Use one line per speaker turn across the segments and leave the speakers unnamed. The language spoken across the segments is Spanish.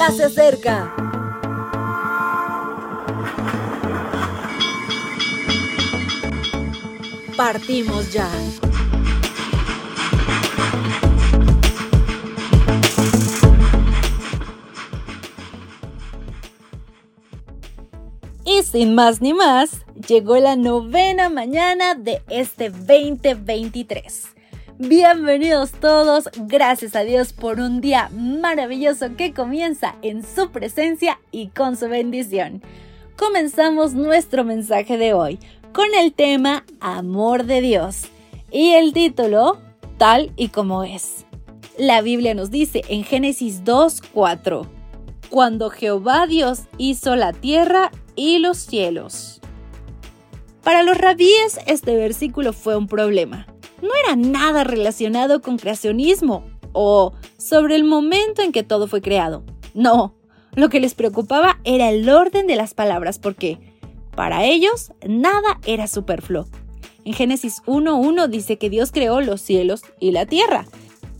ya se acerca. Partimos ya. Y sin más ni más, llegó la novena mañana de este 2023. Bienvenidos todos, gracias a Dios por un día maravilloso que comienza en su presencia y con su bendición. Comenzamos nuestro mensaje de hoy con el tema Amor de Dios y el título Tal y como es. La Biblia nos dice en Génesis 2.4, Cuando Jehová Dios hizo la tierra y los cielos. Para los rabíes este versículo fue un problema. No era nada relacionado con creacionismo o sobre el momento en que todo fue creado. No, lo que les preocupaba era el orden de las palabras porque para ellos nada era superfluo. En Génesis 1.1 dice que Dios creó los cielos y la tierra.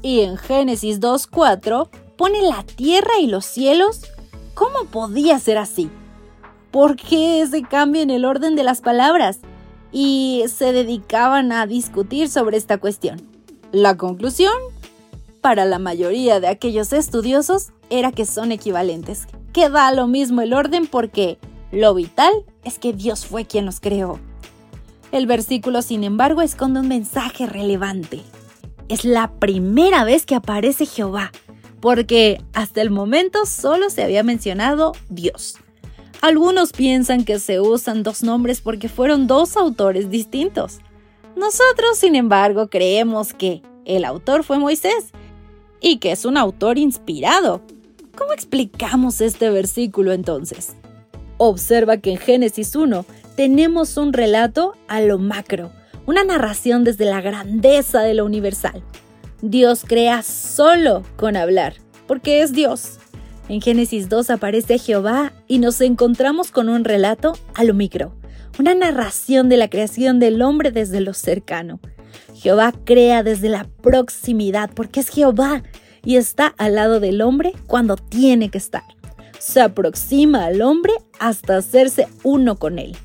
Y en Génesis 2.4 pone la tierra y los cielos. ¿Cómo podía ser así? ¿Por qué ese cambio en el orden de las palabras? Y se dedicaban a discutir sobre esta cuestión. La conclusión, para la mayoría de aquellos estudiosos, era que son equivalentes, que da lo mismo el orden porque lo vital es que Dios fue quien los creó. El versículo, sin embargo, esconde un mensaje relevante. Es la primera vez que aparece Jehová, porque hasta el momento solo se había mencionado Dios. Algunos piensan que se usan dos nombres porque fueron dos autores distintos. Nosotros, sin embargo, creemos que el autor fue Moisés y que es un autor inspirado. ¿Cómo explicamos este versículo entonces? Observa que en Génesis 1 tenemos un relato a lo macro, una narración desde la grandeza de lo universal. Dios crea solo con hablar, porque es Dios. En Génesis 2 aparece Jehová y nos encontramos con un relato a lo micro, una narración de la creación del hombre desde lo cercano. Jehová crea desde la proximidad porque es Jehová y está al lado del hombre cuando tiene que estar. Se aproxima al hombre hasta hacerse uno con él.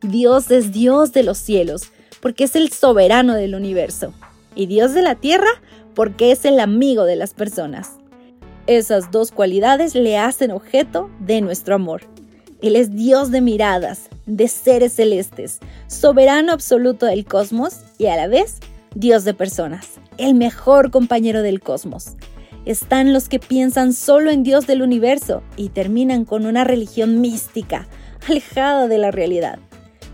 Dios es Dios de los cielos porque es el soberano del universo y Dios de la tierra porque es el amigo de las personas. Esas dos cualidades le hacen objeto de nuestro amor. Él es Dios de miradas, de seres celestes, soberano absoluto del cosmos y a la vez Dios de personas, el mejor compañero del cosmos. Están los que piensan solo en Dios del universo y terminan con una religión mística, alejada de la realidad.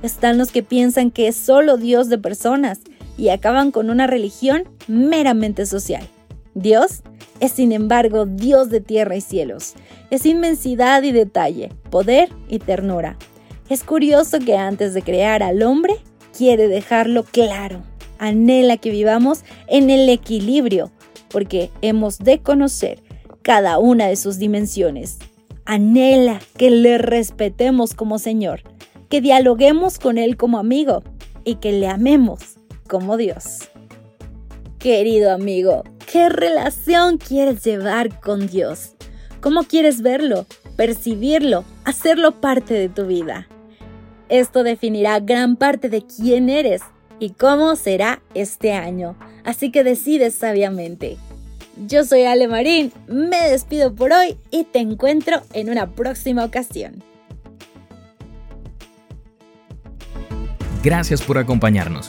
Están los que piensan que es solo Dios de personas y acaban con una religión meramente social. Dios es sin embargo Dios de tierra y cielos. Es inmensidad y detalle, poder y ternura. Es curioso que antes de crear al hombre, quiere dejarlo claro. Anhela que vivamos en el equilibrio, porque hemos de conocer cada una de sus dimensiones. Anhela que le respetemos como Señor, que dialoguemos con Él como amigo y que le amemos como Dios. Querido amigo, ¿Qué relación quieres llevar con Dios? ¿Cómo quieres verlo, percibirlo, hacerlo parte de tu vida? Esto definirá gran parte de quién eres y cómo será este año, así que decides sabiamente. Yo soy Ale Marín, me despido por hoy y te encuentro en una próxima ocasión.
Gracias por acompañarnos.